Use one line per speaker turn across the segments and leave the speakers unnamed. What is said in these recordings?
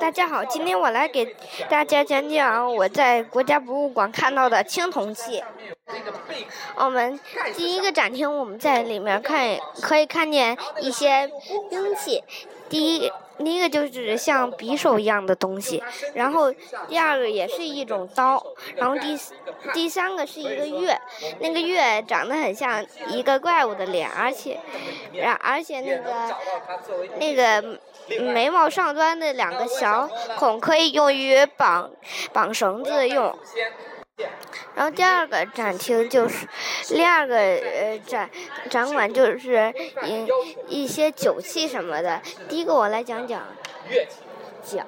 大家好，今天我来给大家讲讲我在国家博物馆看到的青铜器。我们第一个展厅，我们在里面看可以看见一些兵器。第一，第一个就是像匕首一样的东西，然后第二个也是一种刀，然后第第三个是一个月，那个月长得很像一个怪物的脸，而且，然而且那个那个。眉毛上端的两个小孔可以用于绑绑绳子用。然后第二个展厅就是，第二个呃展展馆就是一一些酒器什么的。第一个我来讲讲。角，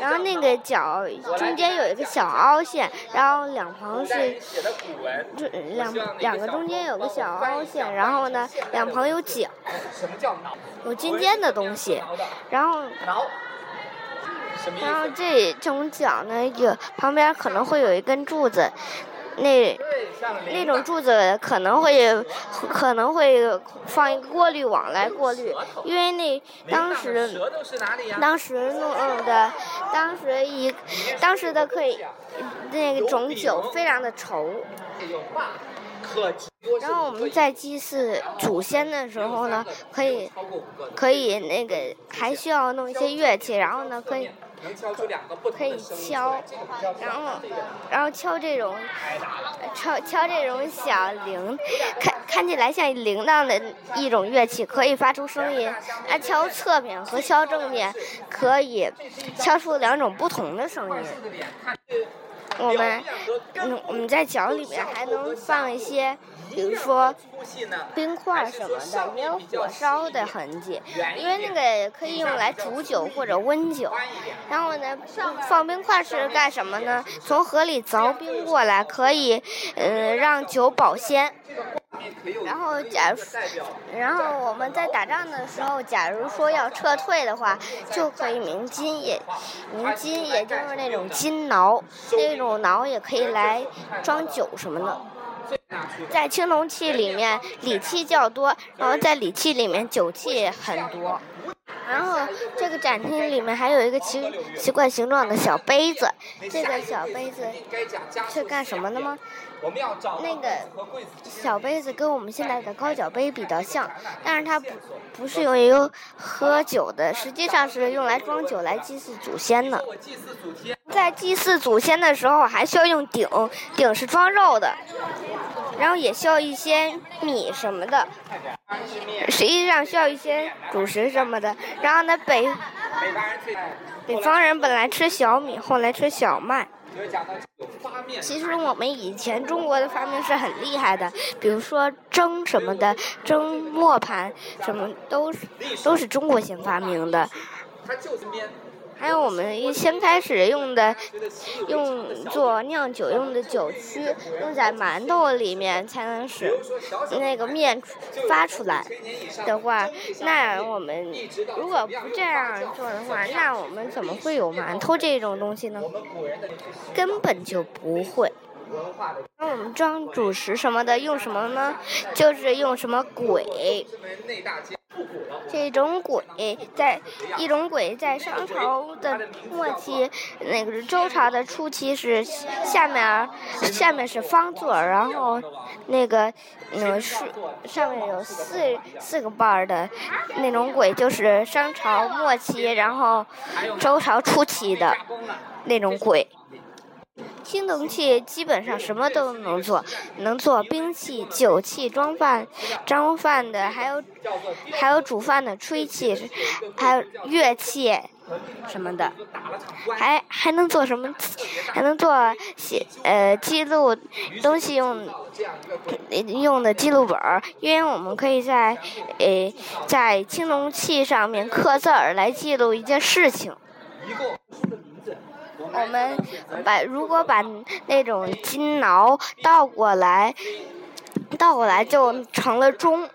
然后那个角中间有一个小凹陷，然后两旁是，这两两个中间有个小凹陷，然后呢两旁有角，有尖尖的东西，然后，然后这种角呢有旁边可能会有一根柱子。那那种柱子可能会可能会放一个过滤网来过滤，因为那当时当时弄的当时一当时的可以那种酒非常的稠。然后我们在祭祀祖先的时候呢，可以可以那个还需要弄一些乐器，然后呢可以。可以敲，然后，然后敲这种，敲敲这种小铃，看看起来像铃铛的一种乐器，可以发出声音。那敲侧面和敲正面，可以敲出两种不同的声音。我们，嗯，我们在脚里面还能放一些。比如说冰块什么的，没有火烧的痕迹，因为那个可以用来煮酒或者温酒。然后呢，放冰块是干什么呢？从河里凿冰过来，可以嗯让酒保鲜。然后假如，然后我们在打仗的时候，假如说要撤退的话，就可以鸣金，也鸣金，也就是那种金挠，那种挠也可以来装酒什么的。在青铜器里面，礼器较多，然后在礼器里面，酒器很多。然后这个展厅里面还有一个奇奇怪形状的小杯子，这个小杯子是干什么的吗？那个小杯子跟我们现在的高脚杯比较像，但是它不不是用于喝酒的，实际上是用来装酒来祭祀祖先的。在祭祀祖先的时候，还需要用鼎，鼎是装肉的。然后也需要一些米什么的，实际上需要一些主食什么的。然后呢，北北方人本来吃小米，后来吃小麦。其实我们以前中国的发明是很厉害的，比如说蒸什么的，蒸磨盘什么都是都是中国先发明的。还有我们一先开始用的，用做酿酒用的酒曲，用在馒头里面才能使那个面发出来的话，那我们如果不这样做的话，那我们怎么会有馒头这种东西呢？根本就不会。那我们装主食什么的用什么呢？就是用什么鬼。这种鬼在一种鬼在商朝的末期，那个周朝的初期是下面下面是方座，然后那个嗯是上面有四四个瓣儿的那种鬼，就是商朝末期，然后周朝初期的那种鬼。青铜器基本上什么都能做，能做兵器、酒器、装饭、装饭的，还有还有煮饭的吹器，还有乐器什么的，还还能做什么？还能做写呃记录东西用用的记录本儿，因为我们可以在呃在青铜器上面刻字儿来记录一件事情。我们把如果把那种金挠倒过来，倒过来就成了钟，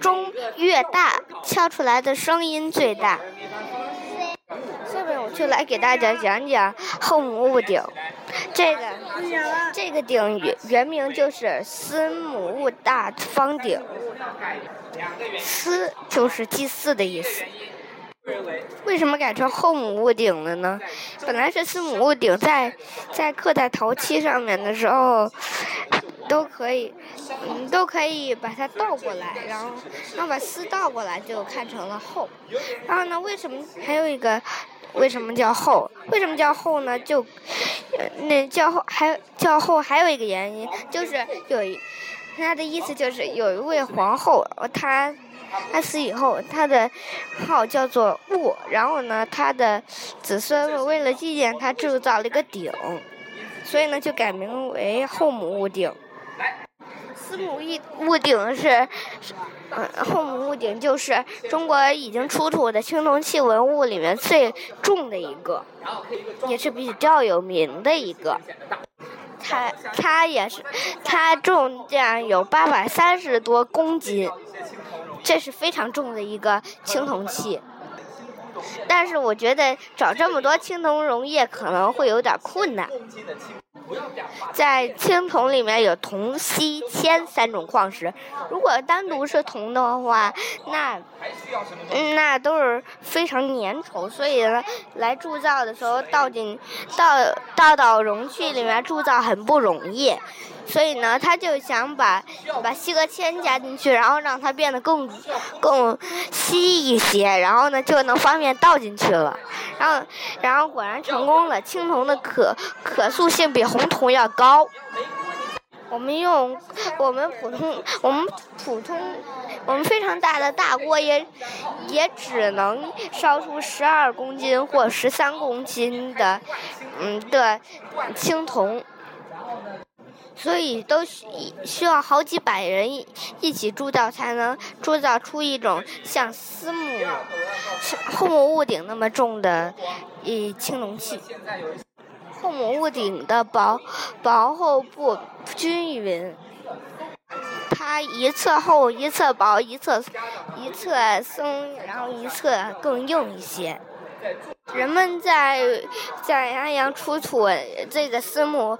钟越大，敲出来的声音最大。下面我就来给大家讲讲后母戊鼎，这个这个鼎原原名就是司母戊大方鼎，司就是祭祀的意思。为什么改成后母戊鼎了呢？本来是丝母戊鼎，在在刻在陶器上面的时候，都可以，嗯，都可以把它倒过来，然后然后把丝倒过来，就看成了后。然后呢，为什么还有一个？为什么叫后？为什么叫后呢？就，那叫后还叫后还有一个原因，就是有一，他的意思就是有一位皇后，她。他死以后，他的号叫做戊。然后呢，他的子孙们为了纪念他，铸造了一个鼎，所以呢，就改名为后母戊鼎。司母戊戊鼎是，嗯，后母戊鼎就是中国已经出土的青铜器文物里面最重的一个，也是比较有名的一个。它它也是，它重量有八百三十多公斤。这是非常重的一个青铜器，但是我觉得找这么多青铜溶液可能会有点困难。在青铜里面有铜、锡、铅三种矿石，如果单独是铜的话，那那都是非常粘稠，所以呢，来铸造的时候倒进倒倒到容器里面铸造很不容易。所以呢，他就想把把锡和铅加进去，然后让它变得更更稀一些，然后呢就能方便倒进去了。然后然后果然成功了，青铜的可可塑性比红铜要高。我们用我们普通我们普通我们非常大的大锅也也只能烧出十二公斤或十三公斤的嗯的青铜。所以都需需要好几百人一起铸造，才能铸造出一种像司母后母屋顶那么重的一青铜器。后母屋顶的薄薄厚不均匀，它一侧厚一侧薄，一侧一侧松，然后一侧更硬一些。人们在在安阳出土这个司母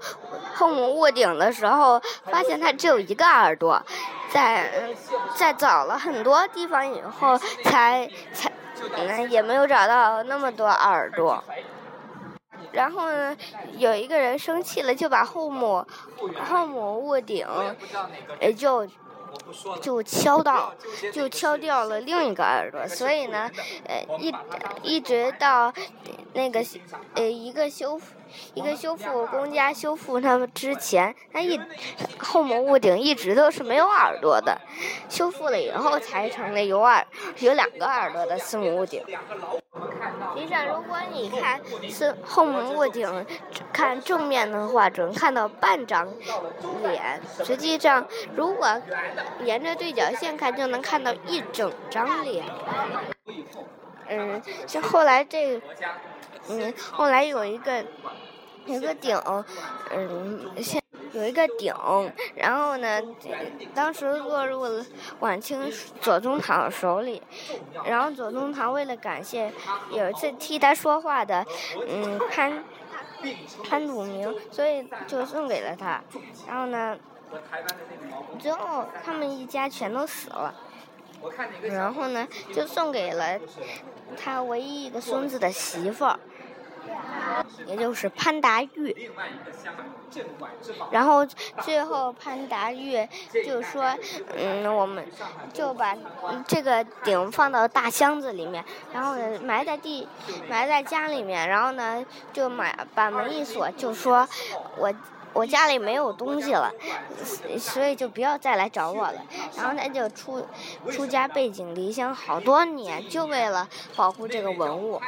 后母卧顶的时候，发现他只有一个耳朵，在在找了很多地方以后，才才嗯也没有找到那么多耳朵。然后呢，有一个人生气了，就把后母后母卧顶也就。就敲到，就敲掉了另一个耳朵，所以呢，呃，一一直到那个呃一个修复一个修复工家修复他们之前，他一后门屋顶一直都是没有耳朵的，修复了以后才成了有耳有两个耳朵的司母屋顶。实际上，如果你看是后门屋顶，看正面的话，只能看到半张脸。实际上，如果沿着对角线看，就能看到一整张脸。嗯，像后来这，嗯，后来有一个，有个顶，嗯，现有一个鼎，然后呢，当时落入了晚清左宗棠手里，然后左宗棠为了感谢有一次替他说话的，嗯，潘潘祖明，所以就送给了他，然后呢。最后，他们一家全都死了。然后呢，就送给了他唯一一个孙子的媳妇儿，也就是潘达玉。然后最后潘达玉就说：“嗯，我们就把这个鼎放到大箱子里面，然后埋在地，埋在家里面。然后呢，就买把门一锁，就说我。”我家里没有东西了，所以就不要再来找我了。然后他就出出家背井离乡好多年，就为了保护这个文物。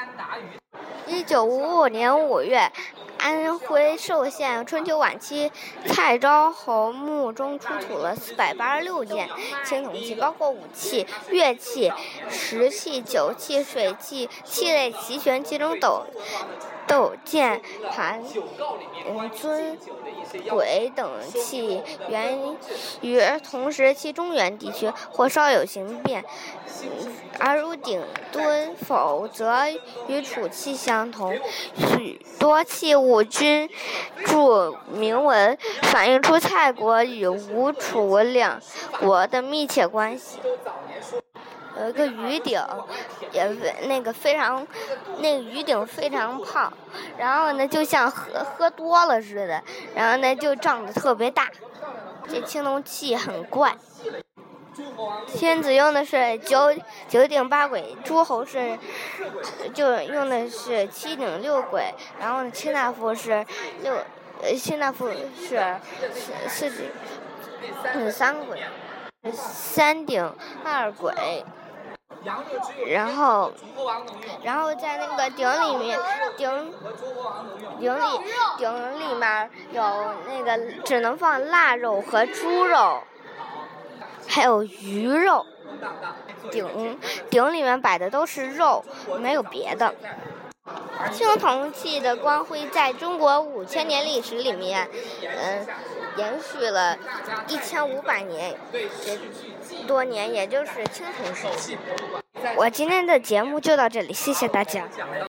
一九五五年五月，安徽寿县春秋晚期蔡昭侯墓中出土了四百八十六件青铜器，包括武器、乐器、石器、酒器、水器，器类齐全，其中斗斗剑、盘、尊。鬼等器源于同时期中原地区，或稍有形变，而如鼎敦，否则与楚器相同。许多器物均注铭文，反映出蔡国与吴楚两国的密切关系。有一个鱼鼎，也那个非常，那个鱼顶非常胖，然后呢就像喝喝多了似的，然后呢就胀得特别大。这青铜器很怪。天子用的是九九顶八轨，诸侯是就用的是七顶六轨，然后卿大夫是六呃卿大夫是四四顶三轨，三顶二轨。然后，然后在那个鼎里面，鼎鼎里鼎里面有那个只能放腊肉和猪肉，还有鱼肉。鼎鼎里面摆的都是肉，没有别的。青铜器的光辉在中国五千年历史里面，嗯，延续了一千五百年多年，也就是青铜时期。我今天的节目就到这里，谢谢大家。